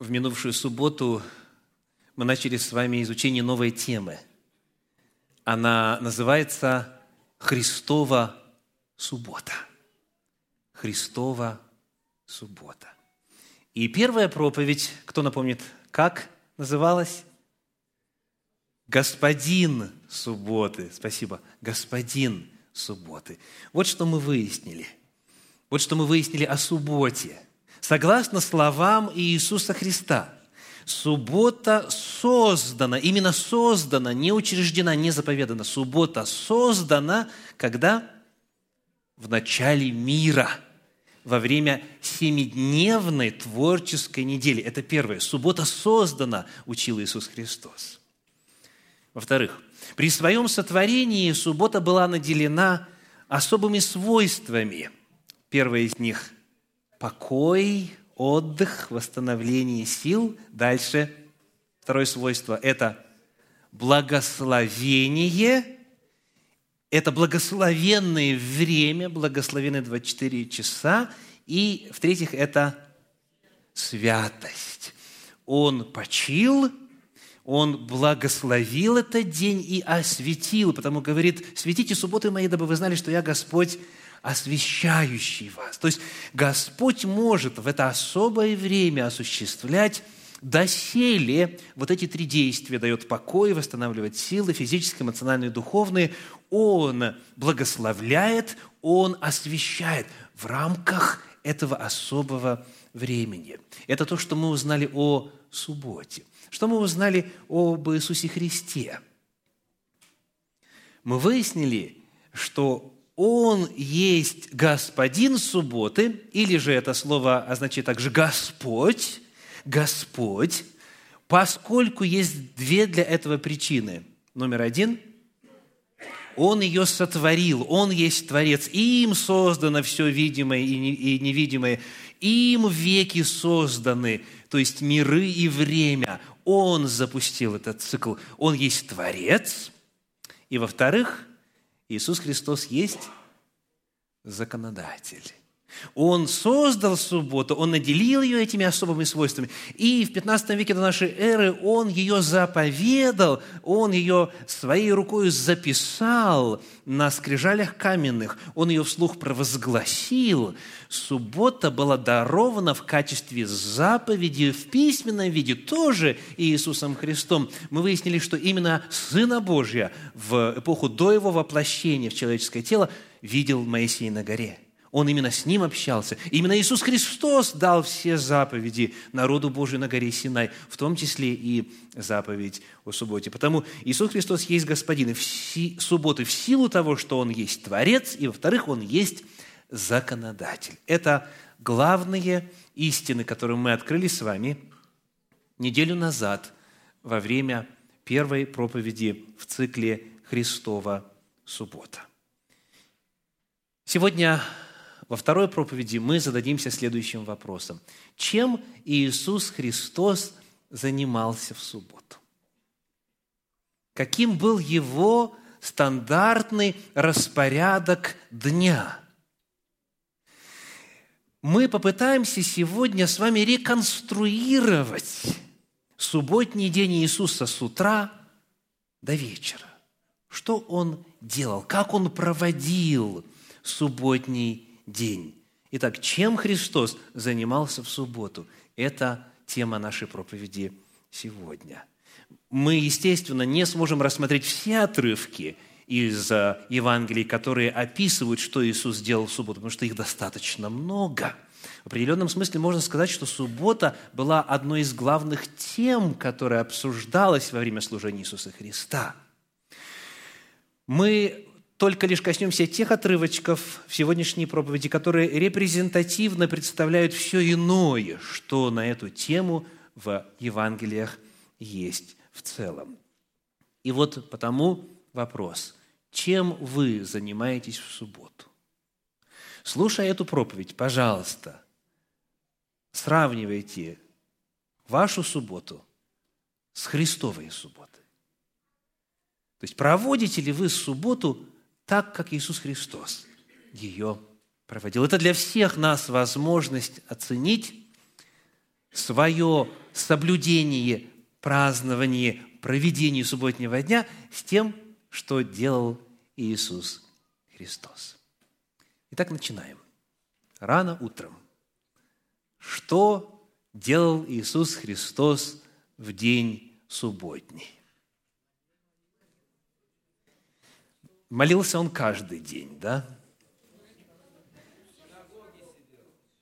В минувшую субботу мы начали с вами изучение новой темы. Она называется «Христова суббота». Христова суббота. И первая проповедь, кто напомнит, как называлась? Господин субботы. Спасибо. Господин субботы. Вот что мы выяснили. Вот что мы выяснили о субботе – Согласно словам Иисуса Христа, суббота создана, именно создана, не учреждена, не заповедана. Суббота создана, когда? В начале мира, во время семидневной творческой недели. Это первое. Суббота создана, учил Иисус Христос. Во-вторых, при своем сотворении суббота была наделена особыми свойствами. Первое из них покой, отдых, восстановление сил. Дальше второе свойство – это благословение, это благословенное время, благословенные 24 часа. И, в-третьих, это святость. Он почил, он благословил этот день и осветил, потому говорит, «Светите субботы мои, дабы вы знали, что я Господь, освящающий вас. То есть Господь может в это особое время осуществлять доселе вот эти три действия дает покой, восстанавливает силы физические, эмоциональные, духовные. Он благословляет, Он освещает в рамках этого особого времени. Это то, что мы узнали о субботе. Что мы узнали об Иисусе Христе? Мы выяснили, что он есть господин субботы, или же это слово означает также Господь, Господь, поскольку есть две для этого причины. Номер один – он ее сотворил, Он есть Творец, им создано все видимое и невидимое, им веки созданы, то есть миры и время. Он запустил этот цикл, Он есть Творец. И во-вторых, Иисус Христос есть законодатель. Он создал субботу, Он наделил ее этими особыми свойствами. И в 15 веке до нашей эры Он ее заповедал, Он ее своей рукой записал на скрижалях каменных, Он ее вслух провозгласил. Суббота была дарована в качестве заповеди в письменном виде тоже Иисусом Христом. Мы выяснили, что именно Сына Божья в эпоху до Его воплощения в человеческое тело видел Моисей на горе – он именно с ним общался. Именно Иисус Христос дал все заповеди народу Божию на горе Синай, в том числе и заповедь о субботе. Потому Иисус Христос есть Господин и в си, субботы в силу того, что Он есть Творец, и, во-вторых, Он есть законодатель. Это главные истины, которые мы открыли с вами неделю назад во время первой проповеди в цикле Христова суббота. Сегодня во второй проповеди мы зададимся следующим вопросом. Чем Иисус Христос занимался в субботу? Каким был его стандартный распорядок дня? Мы попытаемся сегодня с вами реконструировать субботний день Иисуса с утра до вечера. Что Он делал, как Он проводил субботний день. Итак, чем Христос занимался в субботу? Это тема нашей проповеди сегодня. Мы, естественно, не сможем рассмотреть все отрывки из э, Евангелий, которые описывают, что Иисус сделал в субботу, потому что их достаточно много. В определенном смысле можно сказать, что суббота была одной из главных тем, которая обсуждалась во время служения Иисуса Христа. Мы только лишь коснемся тех отрывочков в сегодняшней проповеди, которые репрезентативно представляют все иное, что на эту тему в Евангелиях есть в целом. И вот потому вопрос, чем вы занимаетесь в субботу? Слушая эту проповедь, пожалуйста, сравнивайте вашу субботу с Христовой субботой. То есть проводите ли вы субботу так, как Иисус Христос ее проводил. Это для всех нас возможность оценить свое соблюдение, празднование, проведение субботнего дня с тем, что делал Иисус Христос. Итак, начинаем. Рано утром. Что делал Иисус Христос в день субботний? Молился Он каждый день, да?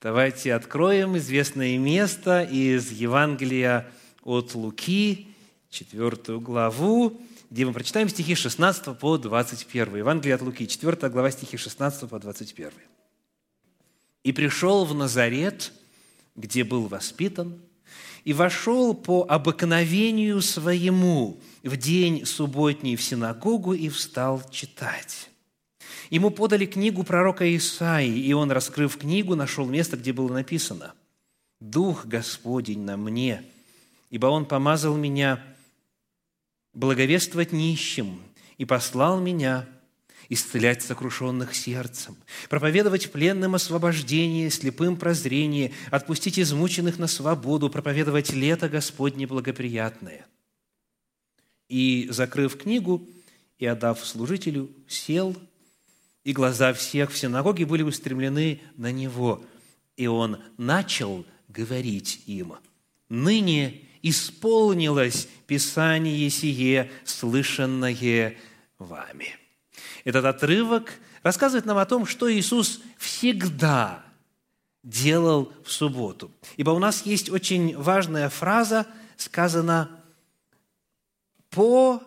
Давайте откроем известное место из Евангелия от Луки, четвертую главу, где мы прочитаем стихи 16 по 21. Евангелие от Луки, 4 глава, стихи 16 по 21. «И пришел в Назарет, где был воспитан, и вошел по обыкновению своему в день субботний в синагогу и встал читать. Ему подали книгу пророка Исаии, и он, раскрыв книгу, нашел место, где было написано «Дух Господень на мне, ибо Он помазал меня благовествовать нищим и послал меня исцелять сокрушенных сердцем, проповедовать пленным освобождение, слепым прозрение, отпустить измученных на свободу, проповедовать лето Господне благоприятное». И, закрыв книгу и отдав служителю, сел – и глаза всех в синагоге были устремлены на него. И он начал говорить им, «Ныне исполнилось Писание сие, слышанное вами». Этот отрывок рассказывает нам о том, что Иисус всегда делал в субботу. Ибо у нас есть очень важная фраза, сказана «по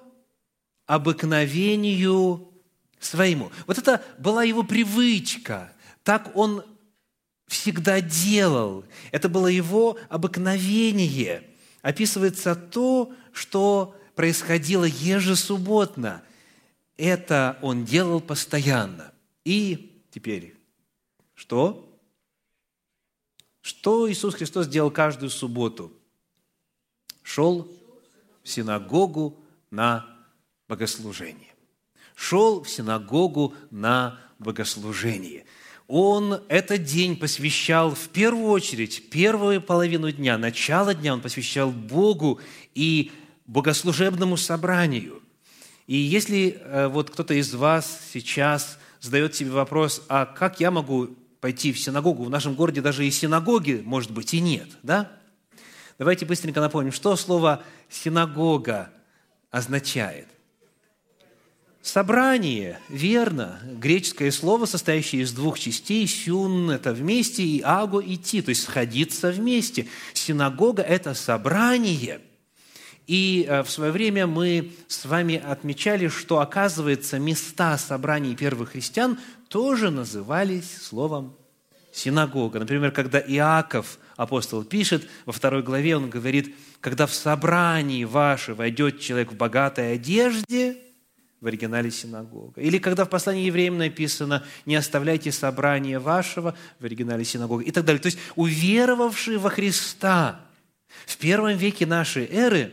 обыкновению своему. Вот это была его привычка. Так он всегда делал. Это было его обыкновение. Описывается то, что происходило ежесубботно. Это он делал постоянно. И теперь, что? Что Иисус Христос делал каждую субботу? Шел в синагогу на богослужение шел в синагогу на богослужение. Он этот день посвящал в первую очередь, первую половину дня, начало дня он посвящал Богу и богослужебному собранию. И если э, вот кто-то из вас сейчас задает себе вопрос, а как я могу пойти в синагогу? В нашем городе даже и синагоги, может быть, и нет, да? Давайте быстренько напомним, что слово «синагога» означает – Собрание, верно, греческое слово, состоящее из двух частей, сюн – это вместе, и аго – идти, то есть сходиться вместе. Синагога – это собрание. И э, в свое время мы с вами отмечали, что, оказывается, места собраний первых христиан тоже назывались словом синагога. Например, когда Иаков, апостол, пишет, во второй главе он говорит, когда в собрании ваше войдет человек в богатой одежде – в оригинале синагога. Или когда в послании евреям написано «не оставляйте собрания вашего» в оригинале синагога и так далее. То есть уверовавшие во Христа в первом веке нашей эры,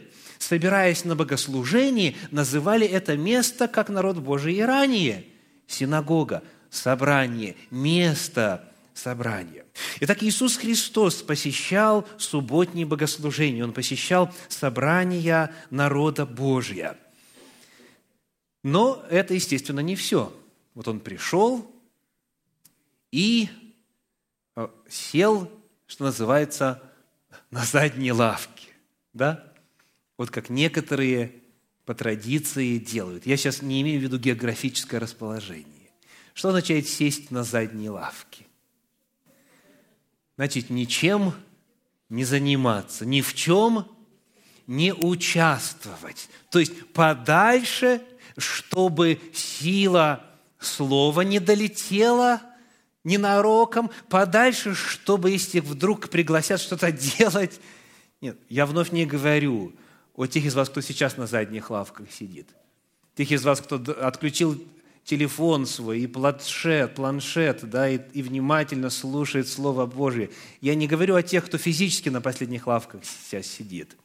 собираясь на богослужении, называли это место, как народ Божий и ранее – синагога, собрание, место собрания. Итак, Иисус Христос посещал субботние богослужения, Он посещал собрания народа Божия – но это, естественно, не все. Вот он пришел и э, сел, что называется, на задней лавке. Да? Вот как некоторые по традиции делают. Я сейчас не имею в виду географическое расположение. Что означает сесть на задней лавке? Значит, ничем не заниматься, ни в чем не участвовать. То есть подальше чтобы сила слова не долетела ненароком, подальше, чтобы, если вдруг пригласят что-то делать. Нет, я вновь не говорю о тех из вас, кто сейчас на задних лавках сидит. Тех из вас, кто отключил телефон свой и планшет, планшет, да, и, и внимательно слушает Слово Божие. Я не говорю о тех, кто физически на последних лавках сейчас сидит.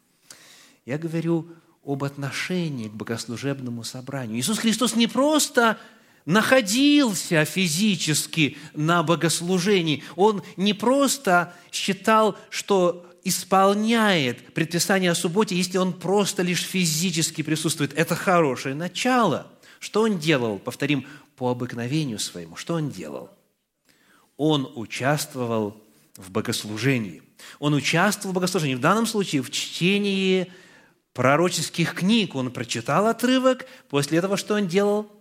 Я говорю об отношении к богослужебному собранию. Иисус Христос не просто находился физически на богослужении, Он не просто считал, что исполняет предписание о субботе, если он просто лишь физически присутствует. Это хорошее начало. Что он делал? Повторим, по обыкновению своему. Что он делал? Он участвовал в богослужении. Он участвовал в богослужении. В данном случае в чтении пророческих книг. Он прочитал отрывок, после этого что он делал?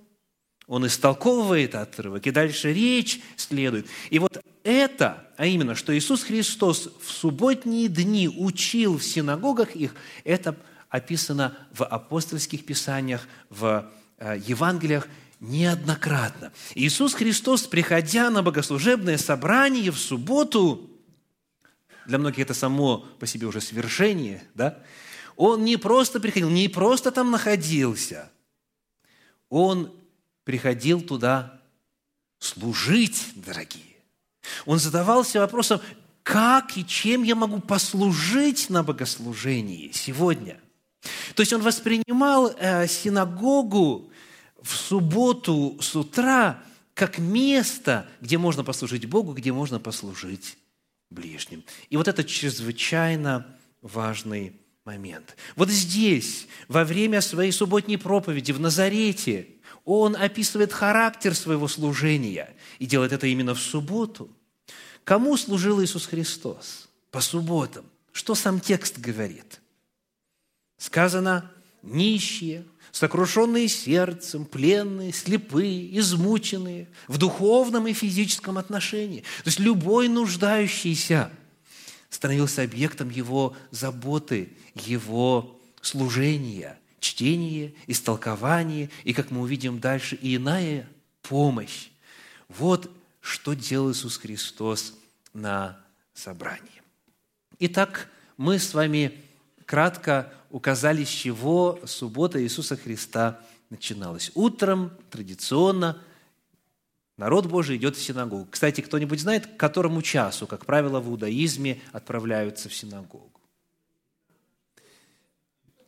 Он истолковывает отрывок, и дальше речь следует. И вот это, а именно, что Иисус Христос в субботние дни учил в синагогах их, это описано в апостольских писаниях, в э, Евангелиях неоднократно. Иисус Христос, приходя на богослужебное собрание в субботу, для многих это само по себе уже свершение, да, он не просто приходил, не просто там находился, он приходил туда служить, дорогие. Он задавался вопросом, как и чем я могу послужить на богослужении сегодня. То есть он воспринимал э, синагогу в субботу с утра как место, где можно послужить Богу, где можно послужить ближним. И вот это чрезвычайно важный момент. Вот здесь, во время своей субботней проповеди в Назарете, он описывает характер своего служения и делает это именно в субботу. Кому служил Иисус Христос по субботам? Что сам текст говорит? Сказано, нищие, сокрушенные сердцем, пленные, слепые, измученные в духовном и физическом отношении. То есть любой нуждающийся становился объектом его заботы, его служения, чтения, истолкования и, как мы увидим дальше, и иная помощь. Вот что делал Иисус Христос на собрании. Итак, мы с вами кратко указали, с чего суббота Иисуса Христа начиналась. Утром традиционно народ Божий идет в синагогу. Кстати, кто-нибудь знает, к которому часу, как правило, в иудаизме отправляются в синагогу?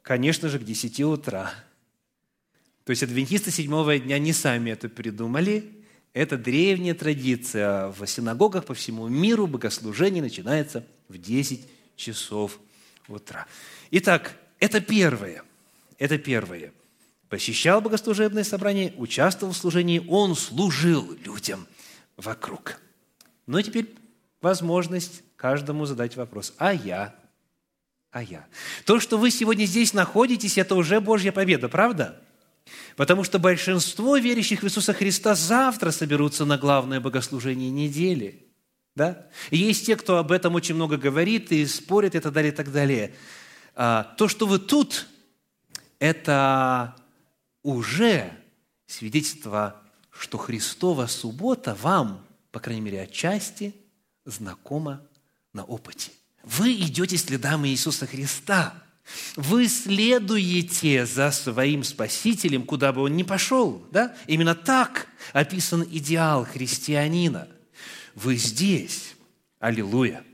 Конечно же, к 10 утра. То есть адвентисты седьмого дня не сами это придумали. Это древняя традиция. В синагогах по всему миру богослужение начинается в 10 часов утра. Итак, это первое. Это первое. Посещал богослужебное собрание, участвовал в служении, он служил людям вокруг. Но теперь возможность каждому задать вопрос. А я? А я? То, что вы сегодня здесь находитесь, это уже Божья победа, правда? Потому что большинство верящих в Иисуса Христа завтра соберутся на главное богослужение недели. Да? И есть те, кто об этом очень много говорит и спорит и так далее, и так далее. А, то, что вы тут, это уже свидетельство, что Христова суббота вам, по крайней мере, отчасти знакома на опыте. Вы идете следам Иисуса Христа. Вы следуете за своим Спасителем, куда бы он ни пошел. Да? Именно так описан идеал христианина. Вы здесь. Аллилуйя.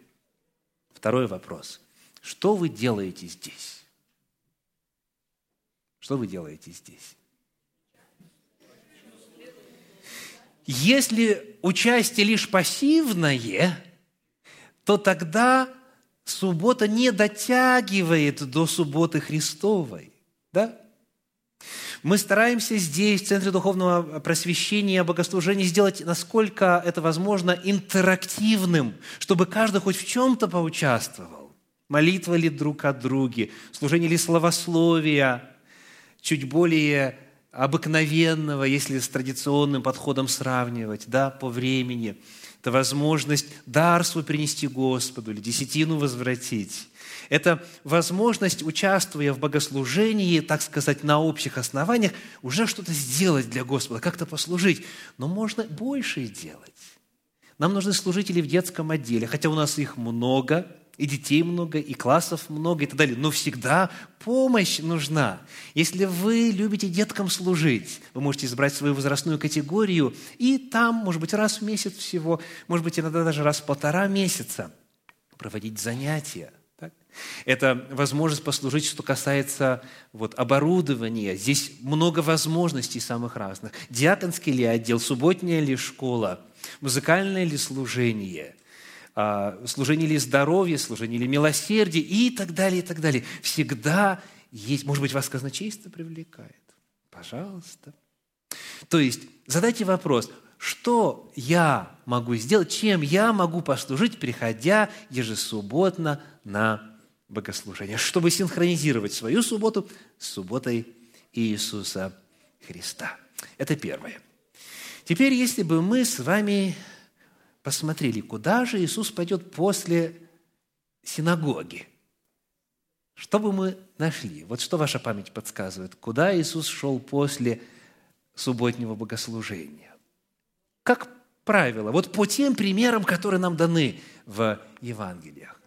Второй вопрос. Что вы делаете здесь? Что вы делаете здесь? Если участие лишь пассивное, то тогда суббота не дотягивает до субботы Христовой. Да? Мы стараемся здесь, в Центре Духовного Просвещения, Богослужения, сделать, насколько это возможно, интерактивным, чтобы каждый хоть в чем-то поучаствовал. Молитва ли друг о друге, служение ли словословия, чуть более обыкновенного, если с традиционным подходом сравнивать, да, по времени. Это возможность дар свой принести Господу или десятину возвратить. Это возможность, участвуя в богослужении, так сказать, на общих основаниях, уже что-то сделать для Господа, как-то послужить. Но можно больше делать. Нам нужны служители в детском отделе, хотя у нас их много – и детей много, и классов много, и так далее. Но всегда помощь нужна. Если вы любите деткам служить, вы можете избрать свою возрастную категорию, и там, может быть, раз в месяц всего, может быть, иногда даже раз в полтора месяца проводить занятия. Так? Это возможность послужить, что касается вот, оборудования. Здесь много возможностей самых разных. Диаконский ли отдел, субботняя ли школа, музыкальное ли служение – служение ли здоровья, служение ли милосердия и так далее, и так далее. Всегда есть, может быть, вас казначейство привлекает. Пожалуйста. То есть задайте вопрос, что я могу сделать, чем я могу послужить, приходя ежесубботно на богослужение, чтобы синхронизировать свою субботу с субботой Иисуса Христа. Это первое. Теперь, если бы мы с вами посмотрели, куда же Иисус пойдет после синагоги, что бы мы нашли? Вот что ваша память подсказывает? Куда Иисус шел после субботнего богослужения? Как правило, вот по тем примерам, которые нам даны в Евангелиях.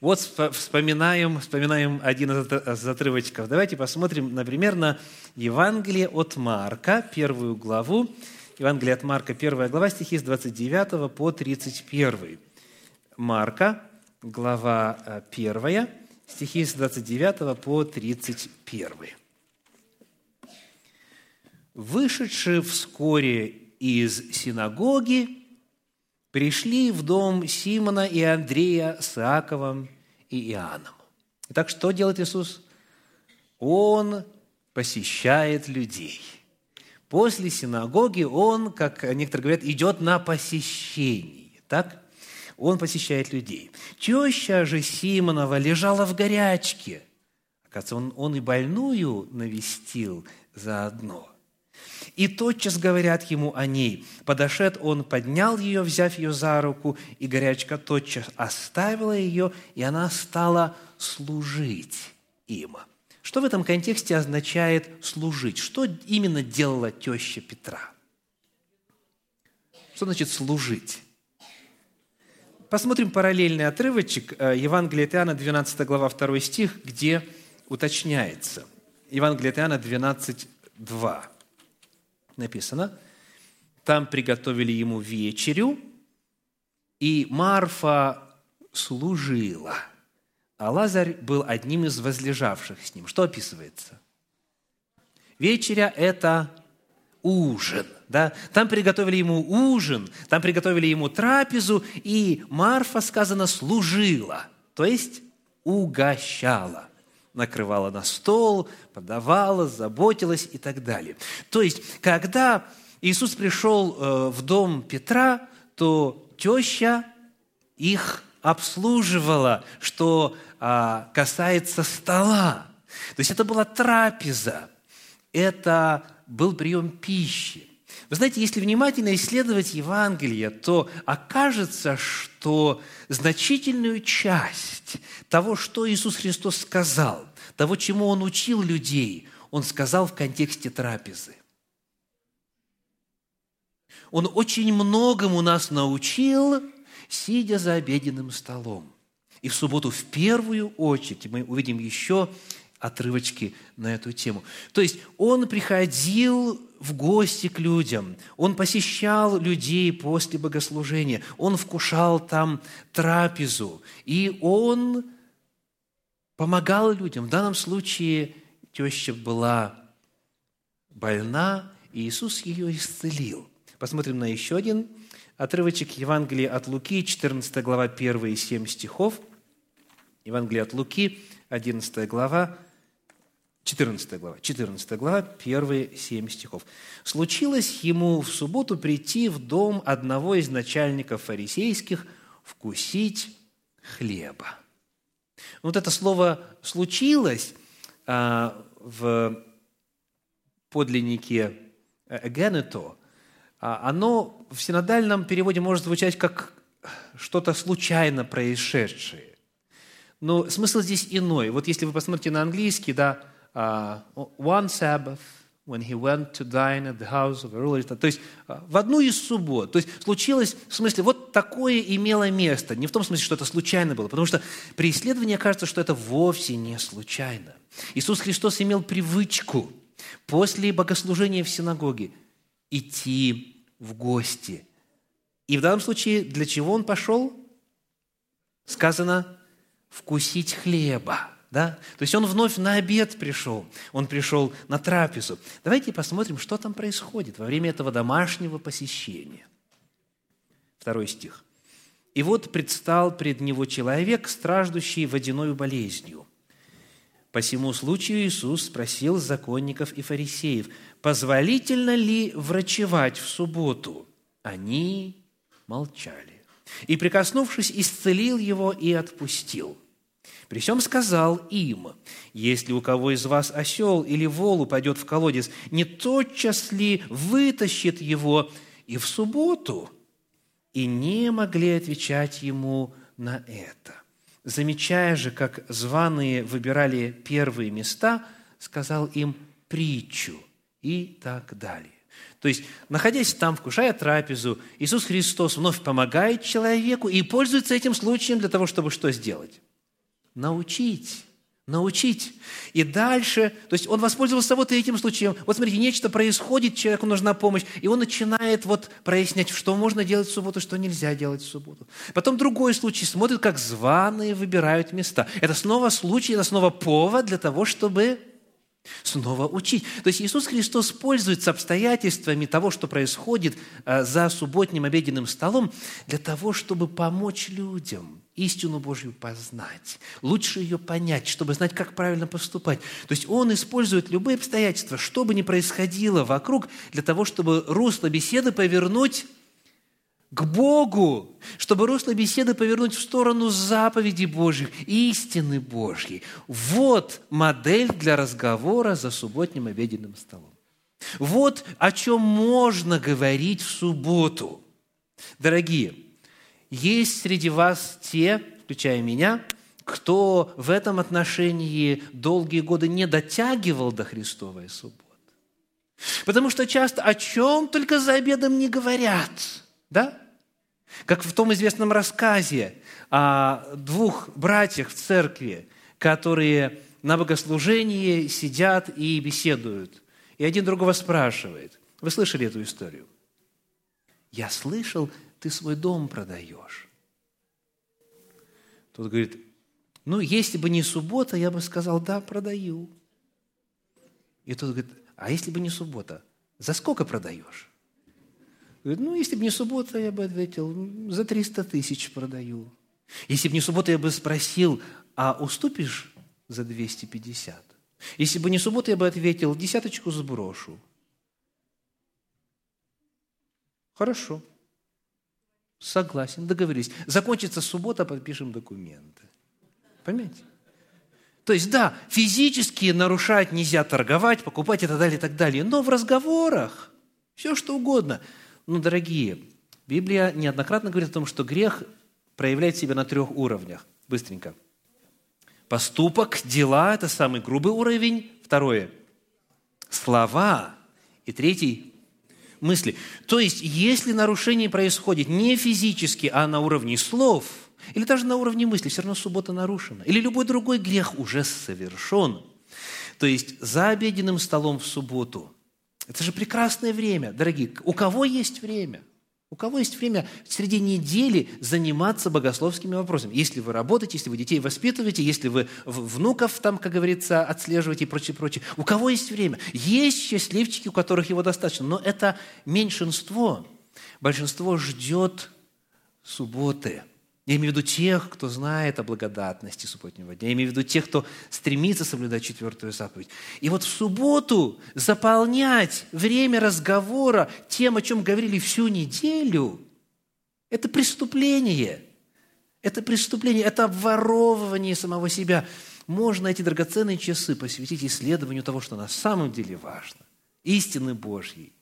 Вот вспоминаем, вспоминаем один из отрывочков. Давайте посмотрим, например, на Евангелие от Марка, первую главу. Евангелие от Марка, первая глава, стихи с 29 по 31. Марка, глава 1, э, стихи с 29 по 31. «Вышедшие вскоре из синагоги, пришли в дом Симона и Андрея с Иаковом и Иоанном». Итак, что делает Иисус? Он посещает людей. После синагоги он, как некоторые говорят, идет на посещение. Так? он посещает людей. Теща же Симонова лежала в горячке. Оказывается, он, он и больную навестил заодно. И тотчас говорят ему о ней. Подошед он, поднял ее, взяв ее за руку, и горячка тотчас оставила ее, и она стала служить им. Что в этом контексте означает служить? Что именно делала теща Петра? Что значит служить? Посмотрим параллельный отрывочек э, Евангелия от Иоанна, 12 глава, 2 стих, где уточняется. Евангелие от Иоанна 12, 2. Написано, там приготовили ему вечерю, и Марфа служила, а Лазарь был одним из возлежавших с ним. Что описывается? Вечеря – это ужин. Да? Там приготовили ему ужин, там приготовили ему трапезу, и Марфа, сказано, служила, то есть угощала накрывала на стол, подавала, заботилась и так далее. То есть, когда Иисус пришел э, в дом Петра, то теща их обслуживала, что а, касается стола. То есть это была трапеза, это был прием пищи. Вы знаете, если внимательно исследовать Евангелие, то окажется, что значительную часть того, что Иисус Христос сказал, того, чему Он учил людей, Он сказал в контексте трапезы. Он очень многому нас научил, сидя за обеденным столом. И в субботу в первую очередь мы увидим еще отрывочки на эту тему. То есть он приходил в гости к людям, он посещал людей после богослужения, он вкушал там трапезу, и он помогал людям. В данном случае теща была больна, и Иисус ее исцелил. Посмотрим на еще один отрывочек Евангелия от Луки, 14 глава, 1 и 7 стихов. Евангелие от Луки, 11 глава, 14 глава, 14 глава, первые семь стихов. «Случилось ему в субботу прийти в дом одного из начальников фарисейских вкусить хлеба». Вот это слово «случилось» а, в подлиннике «генето», оно в синодальном переводе может звучать как что-то случайно происшедшее. Но смысл здесь иной. Вот если вы посмотрите на английский, да, uh, one Sabbath, when he went to dine at the house of a ruler. То есть uh, в одну из суббот. То есть случилось, в смысле, вот такое имело место. Не в том смысле, что это случайно было, потому что при исследовании кажется, что это вовсе не случайно. Иисус Христос имел привычку после богослужения в синагоге идти в гости. И в данном случае для чего он пошел? Сказано, вкусить хлеба. Да? То есть он вновь на обед пришел, он пришел на трапезу. Давайте посмотрим, что там происходит во время этого домашнего посещения. Второй стих. «И вот предстал пред него человек, страждущий водяной болезнью. По всему случаю Иисус спросил законников и фарисеев, позволительно ли врачевать в субботу? Они молчали. И, прикоснувшись, исцелил его и отпустил. При всем сказал им, если у кого из вас осел или вол упадет в колодец, не тотчас ли вытащит его и в субботу? И не могли отвечать ему на это. Замечая же, как званые выбирали первые места, сказал им притчу и так далее. То есть, находясь там, вкушая трапезу, Иисус Христос вновь помогает человеку и пользуется этим случаем для того, чтобы что сделать? Научить. Научить. И дальше, то есть он воспользовался вот этим случаем. Вот смотрите, нечто происходит, человеку нужна помощь, и он начинает вот прояснять, что можно делать в субботу, что нельзя делать в субботу. Потом другой случай, смотрит, как званые выбирают места. Это снова случай, это снова повод для того, чтобы снова учить. То есть Иисус Христос пользуется обстоятельствами того, что происходит э, за субботним обеденным столом, для того, чтобы помочь людям истину Божью познать, лучше ее понять, чтобы знать, как правильно поступать. То есть Он использует любые обстоятельства, что бы ни происходило вокруг, для того, чтобы русло беседы повернуть к Богу, чтобы русло беседы повернуть в сторону заповедей Божьих, истины Божьей. Вот модель для разговора за субботним обеденным столом. Вот о чем можно говорить в субботу. Дорогие, есть среди вас те, включая меня, кто в этом отношении долгие годы не дотягивал до Христовой субботы. Потому что часто о чем только за обедом не говорят, да? Как в том известном рассказе о двух братьях в церкви, которые на богослужении сидят и беседуют. И один другого спрашивает. Вы слышали эту историю? Я слышал, ты свой дом продаешь. Тот говорит, ну, если бы не суббота, я бы сказал, да, продаю. И тот говорит, а если бы не суббота, за сколько продаешь? Говорит, ну, если бы не суббота, я бы ответил, за 300 тысяч продаю. Если бы не суббота, я бы спросил, а уступишь за 250? Если бы не суббота, я бы ответил, десяточку сброшу. Хорошо. Согласен, договорились. Закончится суббота, подпишем документы. Понимаете? То есть, да, физически нарушать нельзя торговать, покупать и так далее, и так далее. Но в разговорах все что угодно – ну, дорогие, Библия неоднократно говорит о том, что грех проявляет себя на трех уровнях. Быстренько. Поступок, дела – это самый грубый уровень. Второе – слова. И третий – мысли. То есть, если нарушение происходит не физически, а на уровне слов, или даже на уровне мысли, все равно суббота нарушена. Или любой другой грех уже совершен. То есть, за обеденным столом в субботу это же прекрасное время, дорогие. У кого есть время? У кого есть время среди недели заниматься богословскими вопросами? Если вы работаете, если вы детей воспитываете, если вы внуков там, как говорится, отслеживаете и прочее, прочее. У кого есть время? Есть счастливчики, у которых его достаточно, но это меньшинство. Большинство ждет субботы – я имею в виду тех, кто знает о благодатности субботнего дня. Я имею в виду тех, кто стремится соблюдать четвертую заповедь. И вот в субботу заполнять время разговора тем, о чем говорили всю неделю, это преступление. Это преступление, это обворовывание самого себя. Можно эти драгоценные часы посвятить исследованию того, что на самом деле важно. Истины Божьей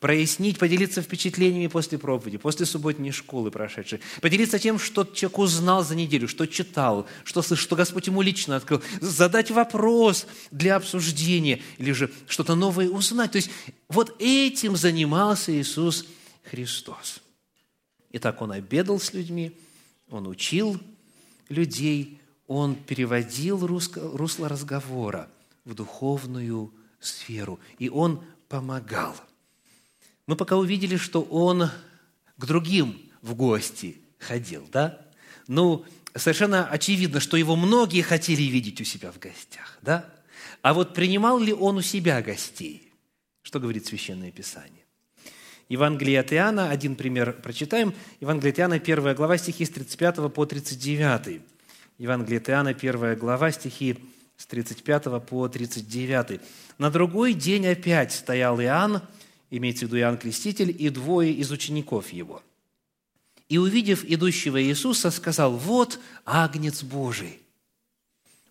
прояснить, поделиться впечатлениями после проповеди, после субботней школы прошедшей, поделиться тем, что человек узнал за неделю, что читал, что слышал, что Господь ему лично открыл, задать вопрос для обсуждения или же что-то новое узнать. То есть вот этим занимался Иисус Христос. Итак, Он обедал с людьми, Он учил людей, Он переводил русло разговора в духовную сферу, и Он помогал – мы пока увидели, что он к другим в гости ходил, да? Ну, совершенно очевидно, что его многие хотели видеть у себя в гостях, да? А вот принимал ли он у себя гостей? Что говорит Священное Писание? Евангелие от Иоанна, один пример прочитаем. Евангелие от Иоанна, 1 глава, стихи с 35 по 39. Евангелие от Иоанна, 1 глава, стихи с 35 по 39. «На другой день опять стоял Иоанн, имеется в виду Иоанн Креститель, и двое из учеников его. И, увидев идущего Иисуса, сказал, «Вот Агнец Божий».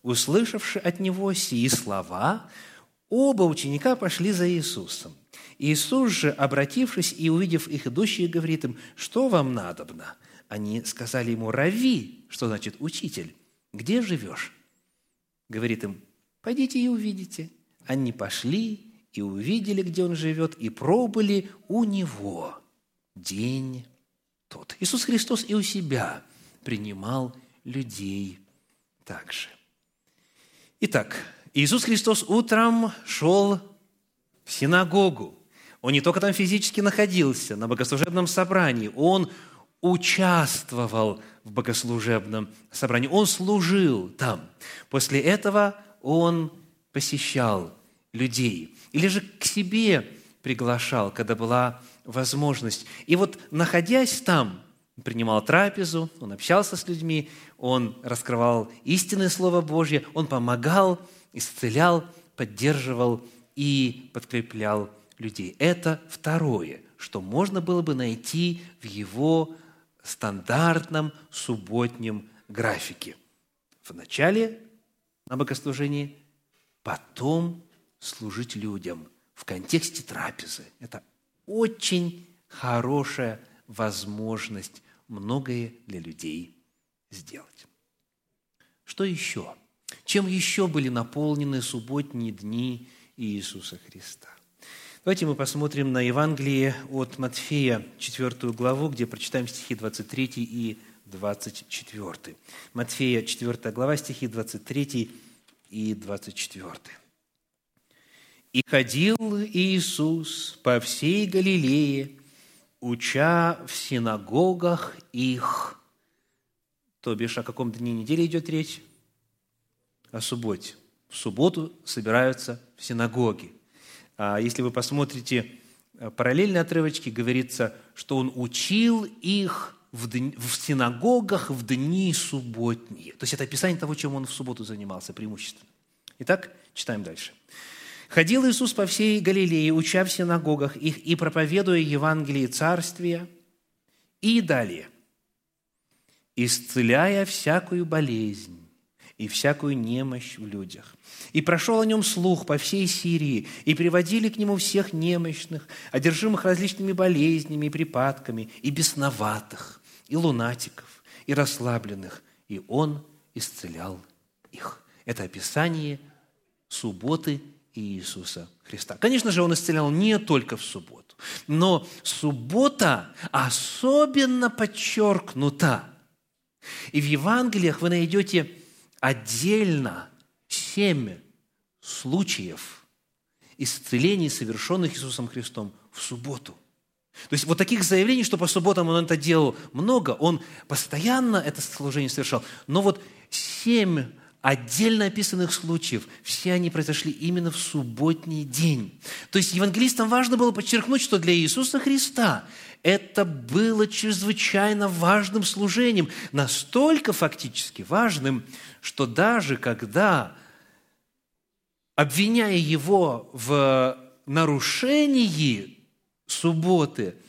Услышавши от него сии слова, оба ученика пошли за Иисусом. Иисус же, обратившись и увидев их идущие, говорит им, «Что вам надобно?» Они сказали ему, «Рави», что значит «учитель». «Где живешь?» Говорит им, «Пойдите и увидите». Они пошли и увидели, где он живет, и пробыли у него день тот. Иисус Христос и у себя принимал людей также. Итак, Иисус Христос утром шел в синагогу. Он не только там физически находился, на богослужебном собрании, он участвовал в богослужебном собрании, он служил там. После этого он посещал людей или же к себе приглашал, когда была возможность. И вот, находясь там, он принимал трапезу, он общался с людьми, он раскрывал истинное Слово Божье, он помогал, исцелял, поддерживал и подкреплял людей. Это второе, что можно было бы найти в его стандартном субботнем графике. В начале на богослужении, потом служить людям в контексте трапезы. Это очень хорошая возможность многое для людей сделать. Что еще? Чем еще были наполнены субботние дни Иисуса Христа? Давайте мы посмотрим на Евангелие от Матфея, 4 главу, где прочитаем стихи 23 и 24. Матфея, 4 глава, стихи 23 и 24. «И ходил Иисус по всей Галилее, уча в синагогах их». То бишь, о каком дне недели идет речь? О субботе. В субботу собираются в синагоге. А если вы посмотрите э, параллельные отрывочки, говорится, что он учил их в, дни, в синагогах в дни субботние. То есть это описание того, чем он в субботу занимался преимущественно. Итак, читаем дальше. «Ходил Иисус по всей Галилее, уча в синагогах их и проповедуя Евангелие Царствия». И далее. «Исцеляя всякую болезнь и всякую немощь в людях. И прошел о нем слух по всей Сирии, и приводили к нему всех немощных, одержимых различными болезнями и припадками, и бесноватых, и лунатиков, и расслабленных, и он исцелял их». Это описание субботы Иисуса Христа. Конечно же, Он исцелял не только в субботу, но суббота особенно подчеркнута. И в Евангелиях вы найдете отдельно семь случаев исцелений, совершенных Иисусом Христом в субботу. То есть вот таких заявлений, что по субботам Он это делал много, Он постоянно это служение совершал. Но вот семь отдельно описанных случаев, все они произошли именно в субботний день. То есть евангелистам важно было подчеркнуть, что для Иисуса Христа это было чрезвычайно важным служением, настолько фактически важным, что даже когда, обвиняя его в нарушении субботы –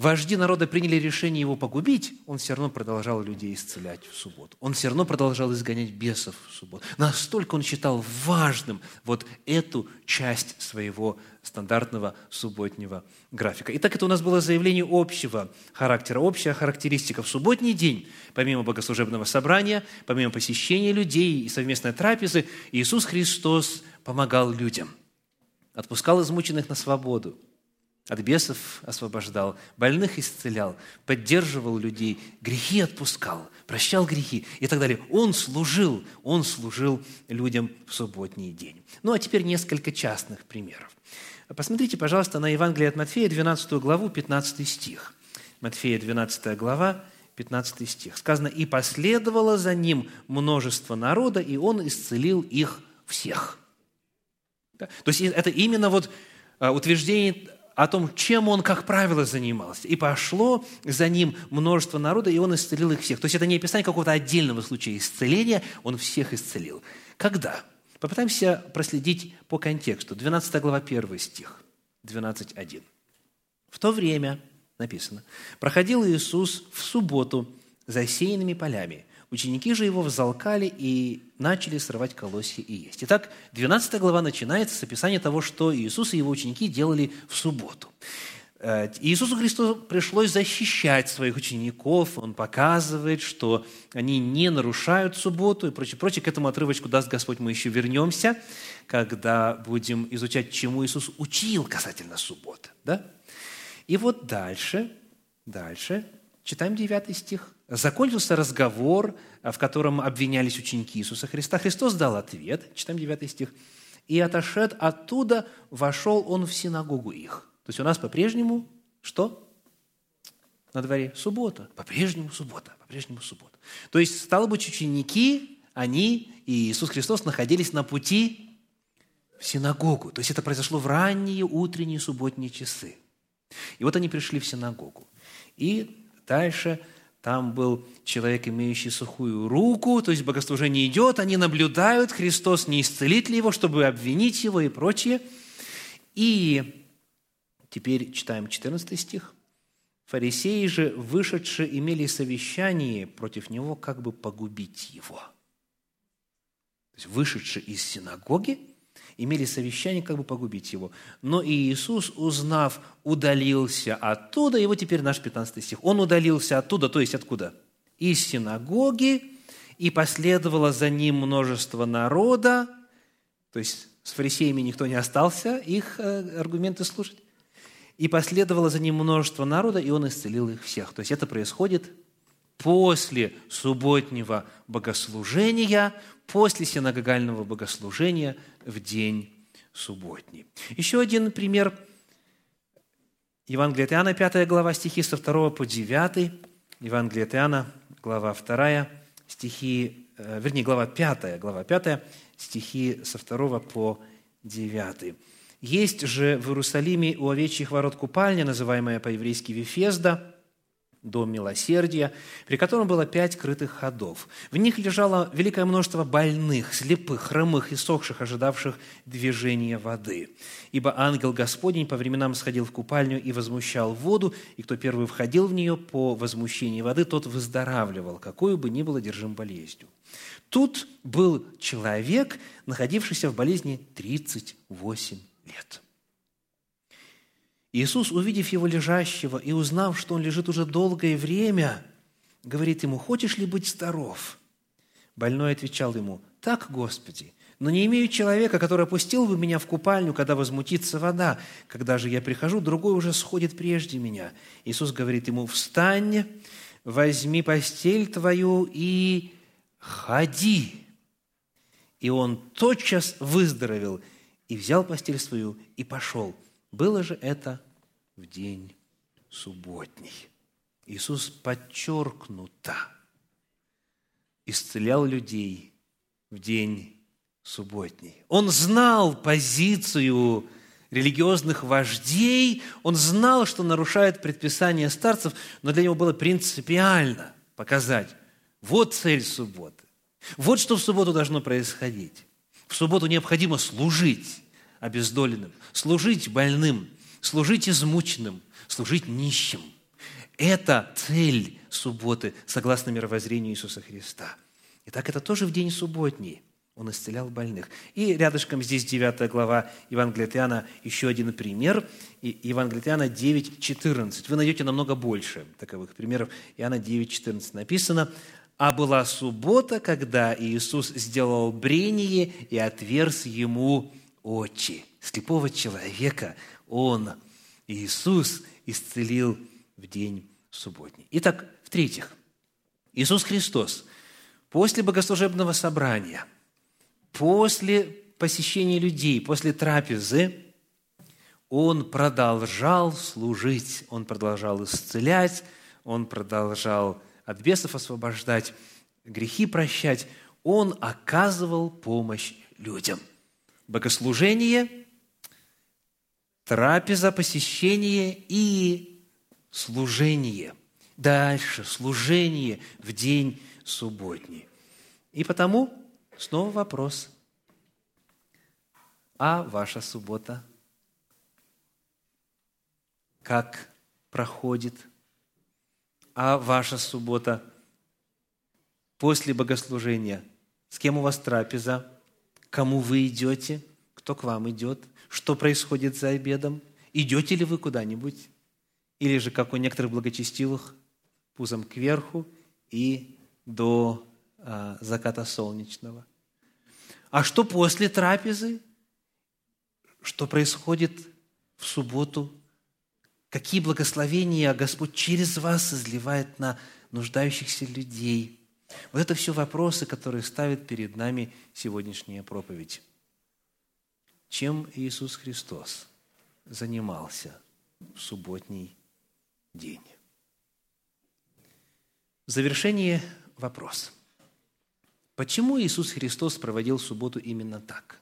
вожди народа приняли решение его погубить, он все равно продолжал людей исцелять в субботу. Он все равно продолжал изгонять бесов в субботу. Настолько он считал важным вот эту часть своего стандартного субботнего графика. Итак, это у нас было заявление общего характера, общая характеристика. В субботний день, помимо богослужебного собрания, помимо посещения людей и совместной трапезы, Иисус Христос помогал людям, отпускал измученных на свободу, от бесов освобождал, больных исцелял, поддерживал людей, грехи отпускал, прощал грехи и так далее. Он служил, он служил людям в субботний день. Ну, а теперь несколько частных примеров. Посмотрите, пожалуйста, на Евангелие от Матфея, 12 главу, 15 стих. Матфея, 12 глава, 15 стих. Сказано, «И последовало за ним множество народа, и он исцелил их всех». То есть это именно вот а, утверждение о том, чем он, как правило, занимался. И пошло за ним множество народа, и он исцелил их всех. То есть это не описание какого-то отдельного случая исцеления, он всех исцелил. Когда? Попытаемся проследить по контексту. 12 глава, 1 стих, 12.1. В то время, написано, проходил Иисус в субботу засеянными полями. Ученики же его взалкали и начали срывать колосья и есть. Итак, 12 глава начинается с описания того, что Иисус и его ученики делали в субботу. Э, Иисусу Христу пришлось защищать своих учеников. Он показывает, что они не нарушают субботу и прочее, прочее. К этому отрывочку даст Господь, мы еще вернемся, когда будем изучать, чему Иисус учил касательно субботы. Да? И вот дальше, дальше, читаем 9 стих. Закончился разговор, в котором обвинялись ученики Иисуса Христа. Христос дал ответ, читаем 9 стих. «И отошед оттуда, вошел он в синагогу их». То есть у нас по-прежнему что? На дворе суббота. По-прежнему суббота. По-прежнему суббота. То есть, стало быть, ученики, они и Иисус Христос находились на пути в синагогу. То есть это произошло в ранние утренние субботние часы. И вот они пришли в синагогу. И дальше там был человек, имеющий сухую руку, то есть богослужение идет, они наблюдают, Христос не исцелит ли его, чтобы обвинить его и прочее. И теперь читаем 14 стих. Фарисеи же, вышедшие, имели совещание против него, как бы погубить его. То есть вышедшие из синагоги имели совещание, как бы погубить его. Но и Иисус, узнав, удалился оттуда, и вот теперь наш 15 стих. Он удалился оттуда, то есть откуда? Из синагоги, и последовало за ним множество народа, то есть с фарисеями никто не остался их э, аргументы слушать, и последовало за ним множество народа, и он исцелил их всех. То есть это происходит после субботнего богослужения, после синагогального богослужения в день субботний. Еще один пример. Евангелие от Иоанна, 5 глава, стихи со 2 по 9. Евангелие от Иоанна, глава 2, стихи, э, вернее, глава 5, глава 5, стихи со 2 по 9. «Есть же в Иерусалиме у овечьих ворот купальня, называемая по-еврейски Вифезда, дом милосердия, при котором было пять крытых ходов. В них лежало великое множество больных, слепых, хромых и сохших, ожидавших движения воды. Ибо ангел Господень по временам сходил в купальню и возмущал воду, и кто первый входил в нее по возмущении воды, тот выздоравливал, какую бы ни было держим болезнью. Тут был человек, находившийся в болезни 38 лет. Иисус, увидев его лежащего и узнав, что он лежит уже долгое время, говорит ему, «Хочешь ли быть здоров?» Больной отвечал ему, «Так, Господи, но не имею человека, который опустил бы меня в купальню, когда возмутится вода. Когда же я прихожу, другой уже сходит прежде меня». Иисус говорит ему, «Встань, возьми постель твою и ходи». И он тотчас выздоровел и взял постель свою и пошел. Было же это в день субботний. Иисус подчеркнуто исцелял людей в день субботний. Он знал позицию религиозных вождей, он знал, что нарушает предписание старцев, но для него было принципиально показать, вот цель субботы, вот что в субботу должно происходить. В субботу необходимо служить, обездоленным, служить больным, служить измученным, служить нищим. Это цель субботы, согласно мировоззрению Иисуса Христа. Итак, это тоже в день субботний. Он исцелял больных. И рядышком здесь 9 глава Евангелия от Иоанна, еще один пример. И Евангелие от Иоанна 9, 14. Вы найдете намного больше таковых примеров. Иоанна 9, 14 написано, «А была суббота, когда Иисус сделал брение и отверз ему очи. Слепого человека Он, Иисус, исцелил в день субботний. Итак, в-третьих, Иисус Христос после богослужебного собрания, после посещения людей, после трапезы, Он продолжал служить, Он продолжал исцелять, Он продолжал от бесов освобождать, грехи прощать, Он оказывал помощь людям богослужение, трапеза, посещение и служение. Дальше служение в день субботний. И потому снова вопрос. А ваша суббота? Как проходит? А ваша суббота после богослужения? С кем у вас трапеза? Кому вы идете? Кто к вам идет? Что происходит за обедом? Идете ли вы куда-нибудь? Или же, как у некоторых благочестивых, пузом кверху и до а, заката солнечного. А что после трапезы? Что происходит в субботу? Какие благословения Господь через вас изливает на нуждающихся людей? Вот это все вопросы, которые ставит перед нами сегодняшняя проповедь. Чем Иисус Христос занимался в субботний день? В завершение вопрос. Почему Иисус Христос проводил субботу именно так?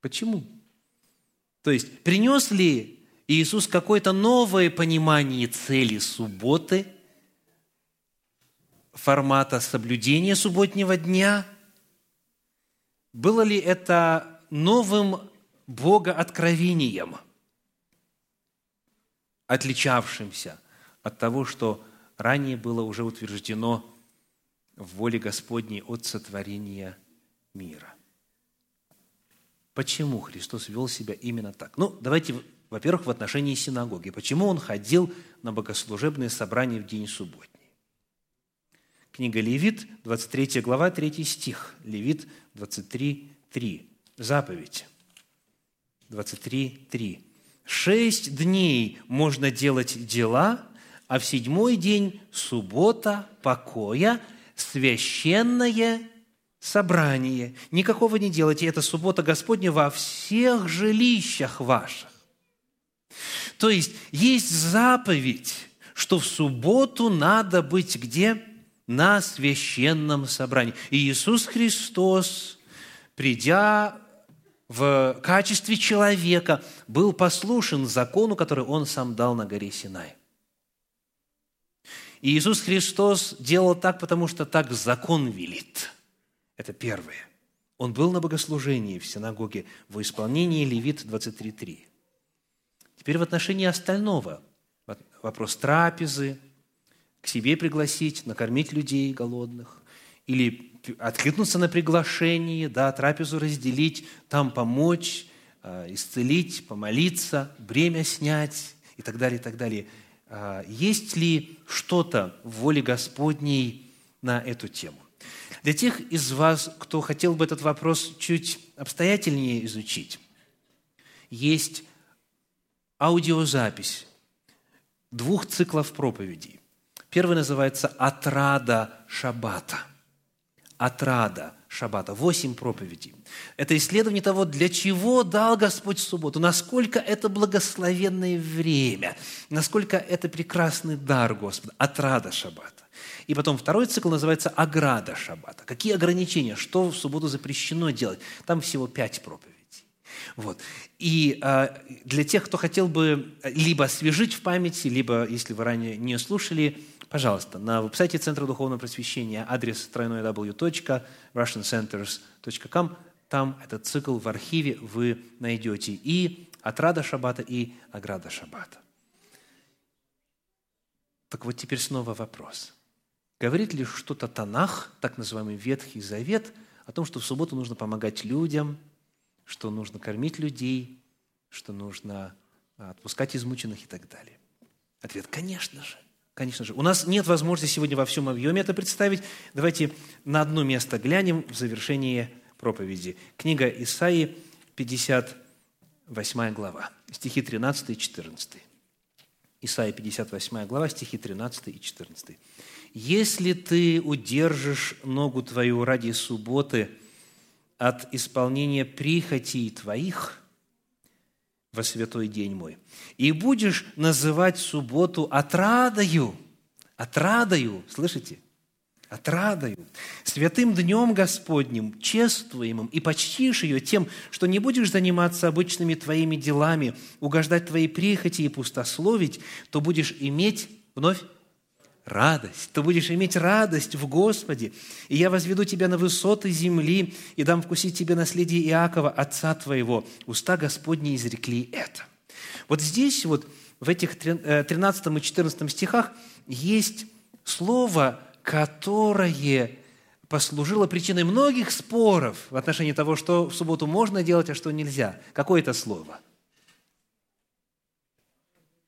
Почему? То есть, принес ли Иисус какое-то новое понимание цели субботы, формата соблюдения субботнего дня? Было ли это новым Бога откровением, отличавшимся от того, что ранее было уже утверждено в воле Господней от сотворения мира. Почему Христос вел себя именно так? Ну, давайте, во-первых, в отношении синагоги. Почему Он ходил на богослужебные собрания в день субботний? Книга Левит, 23 глава, 3 стих. Левит 23, 3. Заповедь. 23, 3. «Шесть дней можно делать дела, а в седьмой день – суббота покоя, священное собрание. Никакого не делайте, это суббота Господня во всех жилищах ваших. То есть, есть заповедь, что в субботу надо быть где? На священном собрании. И Иисус Христос, придя в качестве человека, был послушен закону, который Он сам дал на горе Синай. И Иисус Христос делал так, потому что так закон велит. Это первое. Он был на богослужении в синагоге в исполнении Левит 23.3. Теперь в отношении остального. Вопрос трапезы, к себе пригласить, накормить людей голодных, или откликнуться на приглашение, да, трапезу разделить, там помочь, а, исцелить, помолиться, бремя снять и так далее, и так далее – а, есть ли что-то в воле Господней на эту тему? Для тех из вас, кто хотел бы этот вопрос чуть обстоятельнее изучить, есть аудиозапись двух циклов проповедей. Первый называется «Отрада Шаббата». «Отрада шаббата, восемь проповедей. Это исследование того, для чего дал Господь субботу, насколько это благословенное время, насколько это прекрасный дар Господа, отрада шаббата. И потом второй цикл называется «Ограда шаббата». Какие ограничения, что в субботу запрещено делать? Там всего пять проповедей. Вот. И э, для тех, кто хотел бы либо освежить в памяти, либо, если вы ранее не слушали, Пожалуйста, на веб-сайте Центра Духовного Просвещения адрес тройной w.russiancenters.com, там этот цикл в архиве вы найдете и «Отрада Шаббата», и «Ограда Шаббата». Так вот теперь снова вопрос. Говорит ли что-то Танах, так называемый Ветхий Завет, о том, что в субботу нужно помогать людям, что нужно кормить людей, что нужно отпускать измученных и так далее? Ответ – конечно же. Конечно же. У нас нет возможности сегодня во всем объеме это представить. Давайте на одно место глянем в завершении проповеди. Книга Исаии, 58 глава, стихи 13 и 14. Исаия, 58 глава, стихи 13 и 14. «Если ты удержишь ногу твою ради субботы от исполнения прихотей твоих – во святой день мой. И будешь называть субботу отрадою, отрадою, слышите? отрадою, святым днем Господним, чествуемым, и почтишь ее тем, что не будешь заниматься обычными твоими делами, угождать твоей прихоти и пустословить, то будешь иметь вновь радость, то будешь иметь радость в Господе. И я возведу тебя на высоты земли и дам вкусить тебе наследие Иакова, отца твоего. Уста Господни изрекли это. Вот здесь вот, в этих 13 э, и 14 стихах есть слово которое послужило причиной многих споров в отношении того, что в субботу можно делать, а что нельзя. Какое это слово?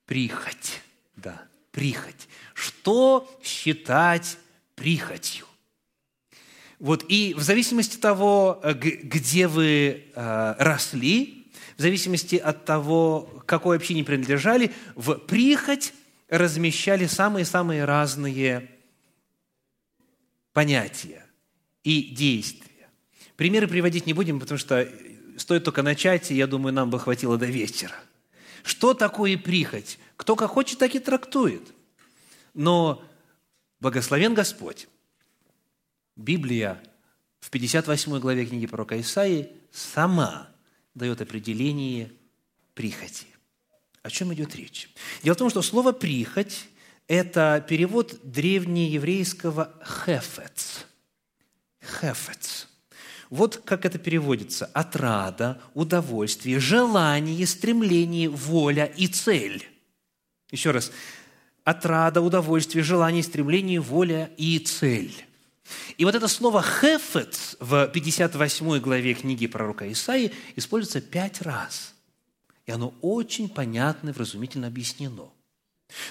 Прихоть. Да, прихоть. Что считать прихотью? Вот и в зависимости от того, э, где вы э, росли, в зависимости от того, какой общине принадлежали, в прихоть размещали самые-самые разные понятия и действия. Примеры приводить не будем, потому что стоит только начать, и я думаю, нам бы хватило до вечера. Что такое прихоть? Кто как хочет, так и трактует. Но благословен Господь. Библия в 58 главе книги пророка Исаии сама дает определение прихоти. О чем идет речь? Дело в том, что слово «прихоть» это перевод древнееврейского «хефец». «Хефец». Вот как это переводится. Отрада, удовольствие, желание, стремление, воля и цель. Еще раз. Отрада, удовольствие, желание, стремление, воля и цель. И вот это слово «хефец» в 58 главе книги пророка Исаии используется пять раз. И оно очень понятно и вразумительно объяснено –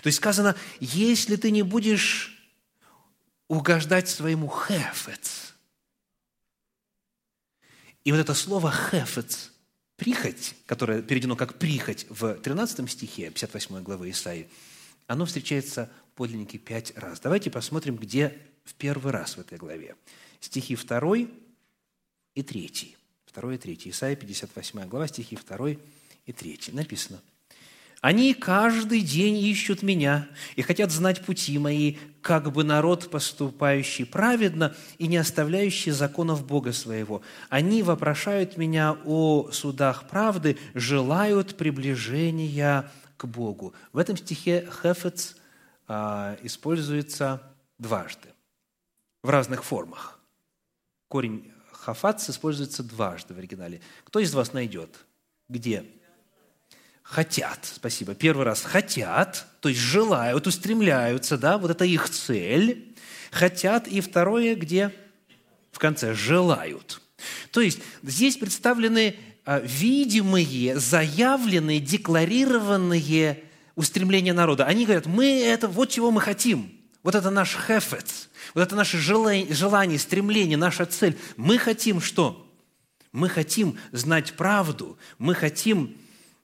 то есть сказано, если ты не будешь угождать своему хефец. И вот это слово хефец, прихоть, которое переведено как прихоть в 13 стихе 58 главы Исаии, оно встречается в подлиннике пять раз. Давайте посмотрим, где в первый раз в этой главе. Стихи 2 и 3. 2 и 3. Исаия 58 глава, стихи 2 и 3. Написано – они каждый день ищут меня и хотят знать пути мои, как бы народ, поступающий праведно и не оставляющий законов Бога своего. Они вопрошают меня о судах правды, желают приближения к Богу. В этом стихе «хефец» а, используется дважды, в разных формах. Корень «хафац» используется дважды в оригинале. Кто из вас найдет? Где? Хотят, спасибо, первый раз хотят, то есть желают, устремляются, да, вот это их цель, хотят, и второе, где в конце, желают. То есть здесь представлены а, видимые, заявленные, декларированные устремления народа. Они говорят, мы это, вот чего мы хотим, вот это наш хефец, вот это наше желание, желание, стремление, наша цель. Мы хотим что? Мы хотим знать правду, мы хотим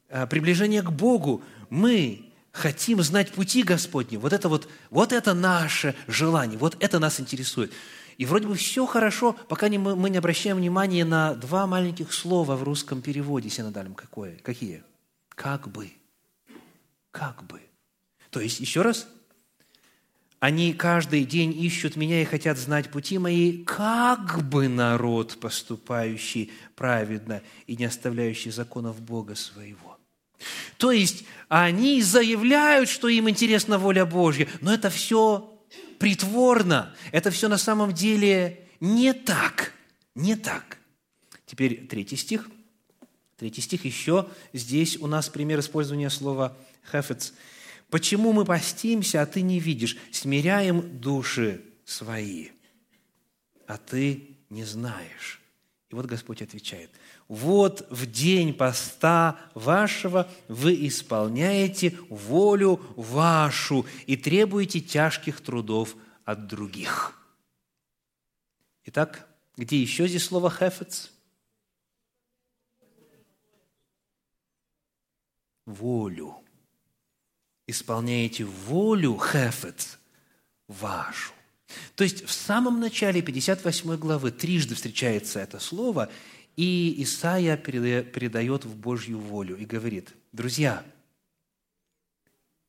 приближение к Богу, мы хотим знать пути Господни. Вот это вот, вот это наше желание, вот это нас интересует. И вроде бы все хорошо, пока не, мы, мы не обращаем внимания на два маленьких слова в русском переводе синодальном. Какое? Какие? Как бы. Как бы. То есть, еще раз, они каждый день ищут меня и хотят знать пути мои, как бы народ, поступающий праведно и не оставляющий законов Бога своего. То есть они заявляют, что им интересна воля Божья, но это все притворно, это все на самом деле не так, не так. Теперь третий стих. Третий стих еще. Здесь у нас пример использования слова «хефец». «Почему мы постимся, а ты не видишь? Смиряем души свои, а ты не знаешь». И вот Господь отвечает – вот в день поста вашего вы исполняете волю вашу и требуете тяжких трудов от других. Итак, где еще здесь слово «хефец»? Волю. Исполняете волю «хефец» вашу. То есть в самом начале 58 главы трижды встречается это слово – и Исаия передает в Божью волю и говорит, друзья,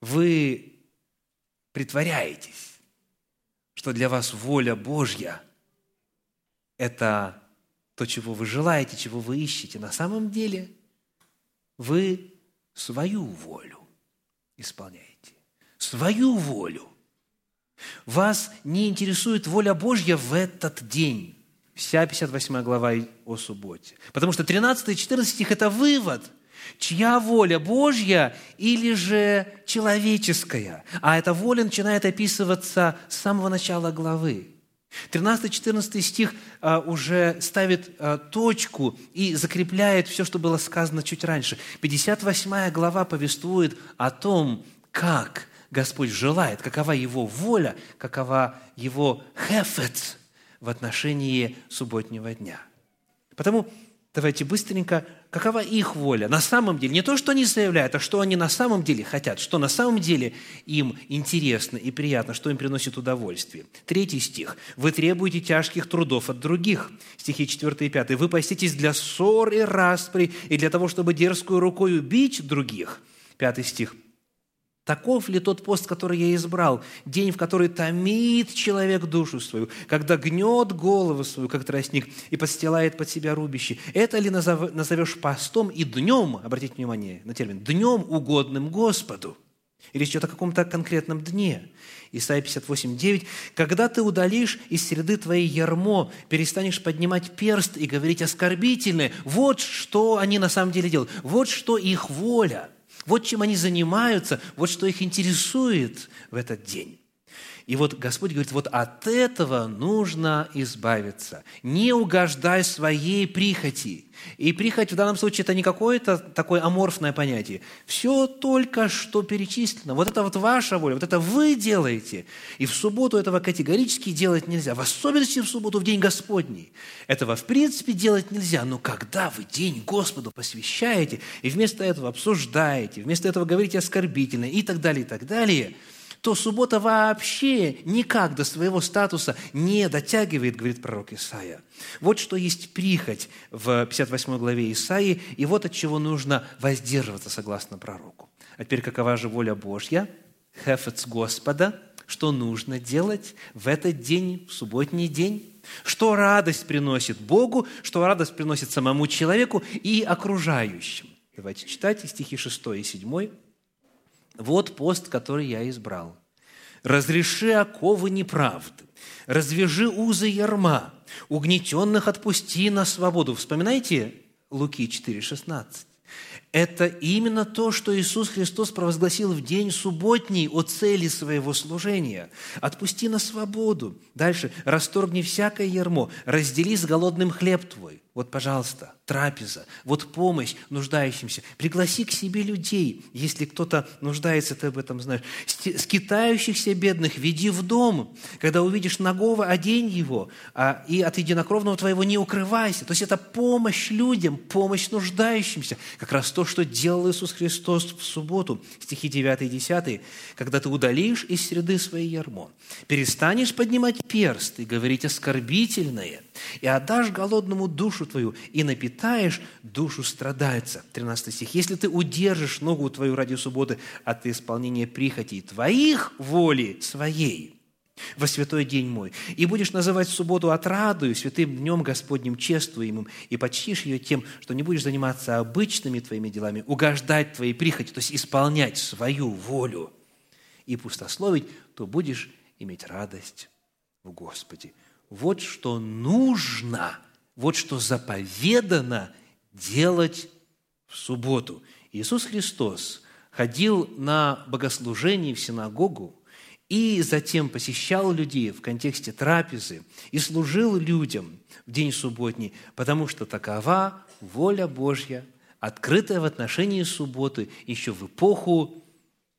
вы притворяетесь, что для вас воля Божья – это то, чего вы желаете, чего вы ищете. На самом деле вы свою волю исполняете. Свою волю. Вас не интересует воля Божья в этот день. Вся 58 глава о субботе. Потому что 13 и 14 стих – это вывод – Чья воля Божья или же человеческая? А эта воля начинает описываться с самого начала главы. 13-14 стих а, уже ставит а, точку и закрепляет все, что было сказано чуть раньше. 58 глава повествует о том, как Господь желает, какова Его воля, какова Его хефет в отношении субботнего дня. Потому давайте быстренько какова их воля на самом деле. Не то, что они заявляют, а что они на самом деле хотят, что на самом деле им интересно и приятно, что им приносит удовольствие. Третий стих. «Вы требуете тяжких трудов от других». Стихи 4 и 5. «Вы поститесь для ссор и распри, и для того, чтобы дерзкую рукой убить других». Пятый стих. Таков ли тот пост, который я избрал? День, в который томит человек душу свою, когда гнет голову свою, как тростник, и подстилает под себя рубище. Это ли назовешь постом и днем, обратите внимание на термин, днем угодным Господу? И речь идет о каком-то конкретном дне. Исайя 58, 9. «Когда ты удалишь из среды твоей ярмо, перестанешь поднимать перст и говорить оскорбительное, вот что они на самом деле делают, вот что их воля – вот чем они занимаются, вот что их интересует в этот день. И вот Господь говорит, вот от этого нужно избавиться. Не угождай своей прихоти. И прихоть в данном случае это не какое-то такое аморфное понятие. Все только что перечислено. Вот это вот ваша воля, вот это вы делаете. И в субботу этого категорически делать нельзя. В особенности в субботу, в день Господний. Этого в принципе делать нельзя. Но когда вы день Господу посвящаете, и вместо этого обсуждаете, вместо этого говорите оскорбительно и так далее, и так далее – то суббота вообще никак до своего статуса не дотягивает, говорит пророк Исаия. Вот что есть прихоть в 58 главе Исаии, и вот от чего нужно воздерживаться, согласно пророку. А теперь какова же воля Божья? Хефец Господа, что нужно делать в этот день, в субботний день? Что радость приносит Богу, что радость приносит самому человеку и окружающим. Давайте читать стихи 6 и 7. Вот пост, который я избрал. Разреши оковы неправды, развяжи узы ярма, угнетенных отпусти на свободу. Вспоминайте Луки 4,16. Это именно то, что Иисус Христос провозгласил в день субботний о цели своего служения. «Отпусти на свободу». Дальше. «Расторгни всякое ярмо, раздели с голодным хлеб твой». Вот, пожалуйста, трапеза, вот помощь нуждающимся. Пригласи к себе людей, если кто-то нуждается, ты об этом знаешь. Скитающихся бедных веди в дом. Когда увидишь нагого, одень его, а, и от единокровного твоего не укрывайся. То есть это помощь людям, помощь нуждающимся. Как раз то, что делал Иисус Христос в субботу, стихи 9 и 10, когда ты удалишь из среды своей ярмо, перестанешь поднимать перст и говорить оскорбительное, и отдашь голодному душу твою и напитаешь душу страдальца. 13 стих. Если ты удержишь ногу твою ради субботы от исполнения прихотей твоих воли своей, во святой день мой, и будешь называть субботу отрадою, святым днем Господним чествуемым, и почтишь ее тем, что не будешь заниматься обычными твоими делами, угождать твоей прихоти, то есть исполнять свою волю и пустословить, то будешь иметь радость в Господе. Вот что нужно – вот что заповедано делать в субботу. Иисус Христос ходил на богослужение в синагогу и затем посещал людей в контексте трапезы и служил людям в день субботний, потому что такова воля Божья, открытая в отношении субботы еще в эпоху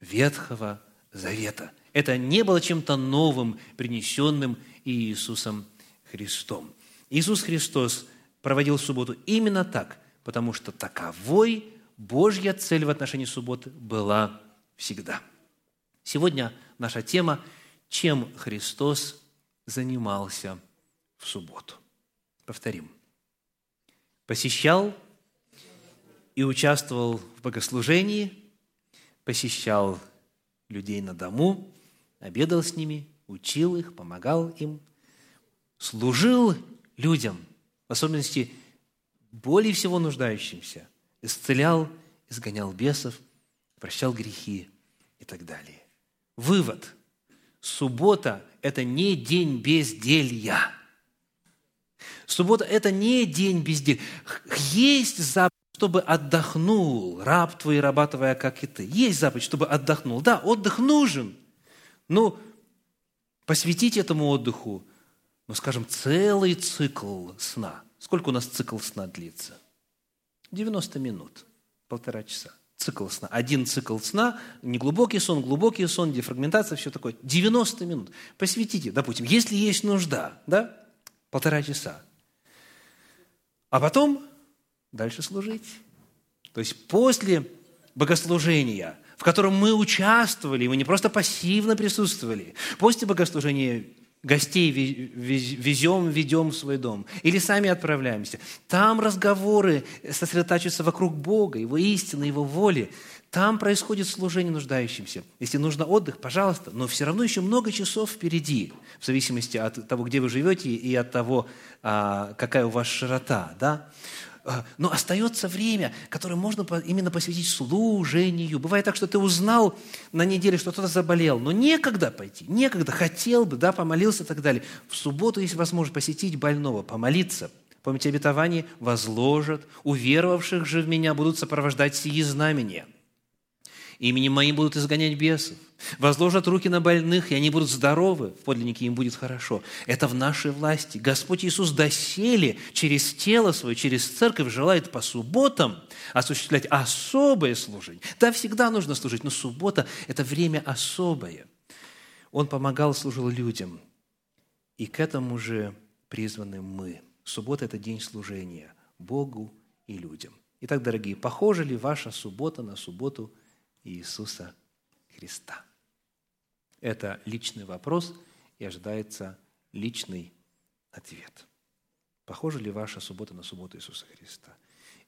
Ветхого Завета. Это не было чем-то новым, принесенным Иисусом Христом. Иисус Христос проводил субботу именно так, потому что таковой Божья цель в отношении субботы была всегда. Сегодня наша тема – чем Христос занимался в субботу. Повторим. Посещал и участвовал в богослужении, посещал людей на дому, обедал с ними, учил их, помогал им, служил людям, в особенности более всего нуждающимся, исцелял, изгонял бесов, прощал грехи и так далее. Вывод. Суббота – это не день безделья. Суббота – это не день безделья. Есть заповедь, чтобы отдохнул раб твой, раба как и ты. Есть заповедь, чтобы отдохнул. Да, отдых нужен. Но посвятить этому отдыху, ну, скажем, целый цикл сна. Сколько у нас цикл сна длится? 90 минут, полтора часа. Цикл сна. Один цикл сна, неглубокий сон, глубокий сон, дефрагментация, все такое. 90 минут. Посвятите, допустим, если есть нужда, да, полтора часа. А потом дальше служить. То есть после богослужения, в котором мы участвовали, мы не просто пассивно присутствовали, после богослужения гостей везем, ведем в свой дом, или сами отправляемся. Там разговоры сосредотачиваются вокруг Бога, Его истины, Его воли. Там происходит служение нуждающимся. Если нужно отдых, пожалуйста, но все равно еще много часов впереди, в зависимости от того, где вы живете и от того, а, какая у вас широта. Да? А, но остается время, которое можно именно посвятить служению. Бывает так, что ты узнал на неделе, что кто-то заболел, но некогда пойти, некогда, хотел бы, да, помолился и так далее. В субботу есть возможность посетить больного, помолиться. Помните обетование? Возложат, уверовавших же в меня будут сопровождать сии знамения – Именем моим будут изгонять бесов. Возложат руки на больных, и они будут здоровы, в подлиннике им будет хорошо. Это в нашей власти. Господь Иисус доселе через тело свое, через церковь желает по субботам осуществлять особое служение. Да, всегда нужно служить, но суббота – это время особое. Он помогал, служил людям. И к этому же призваны мы. Суббота – это день служения Богу и людям. Итак, дорогие, похожа ли ваша суббота на субботу – Иисуса Христа? Это личный вопрос и ожидается личный ответ. Похожа ли ваша суббота на субботу Иисуса Христа?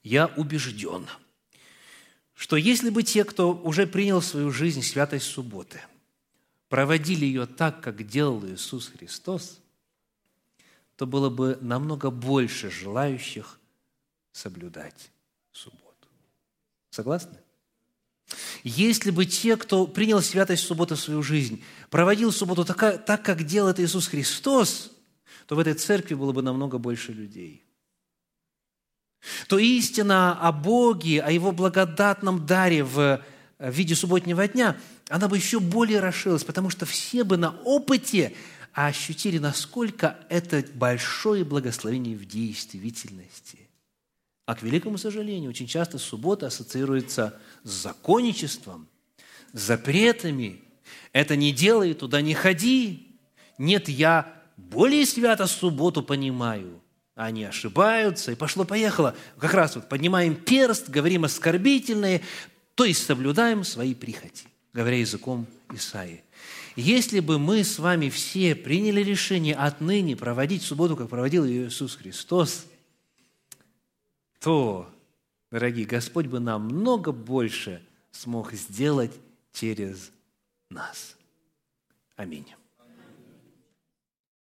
Я убежден, что если бы те, кто уже принял свою жизнь святость субботы, проводили ее так, как делал Иисус Христос, то было бы намного больше желающих соблюдать субботу. Согласны? Если бы те, кто принял святость субботы в свою жизнь, проводил субботу так, так, как делал это Иисус Христос, то в этой церкви было бы намного больше людей. То истина о Боге, о Его благодатном даре в виде субботнего дня, она бы еще более расширилась, потому что все бы на опыте ощутили, насколько это большое благословение в действительности. А к великому сожалению, очень часто суббота ассоциируется с законничеством, с запретами. Это не делай, туда не ходи. Нет, я более свято субботу понимаю. Они ошибаются, и пошло-поехало. Как раз вот поднимаем перст, говорим оскорбительное, то есть соблюдаем свои прихоти, говоря языком Исаии. Если бы мы с вами все приняли решение отныне проводить субботу, как проводил ее Иисус Христос – то, дорогие, Господь бы намного больше смог сделать через нас. Аминь.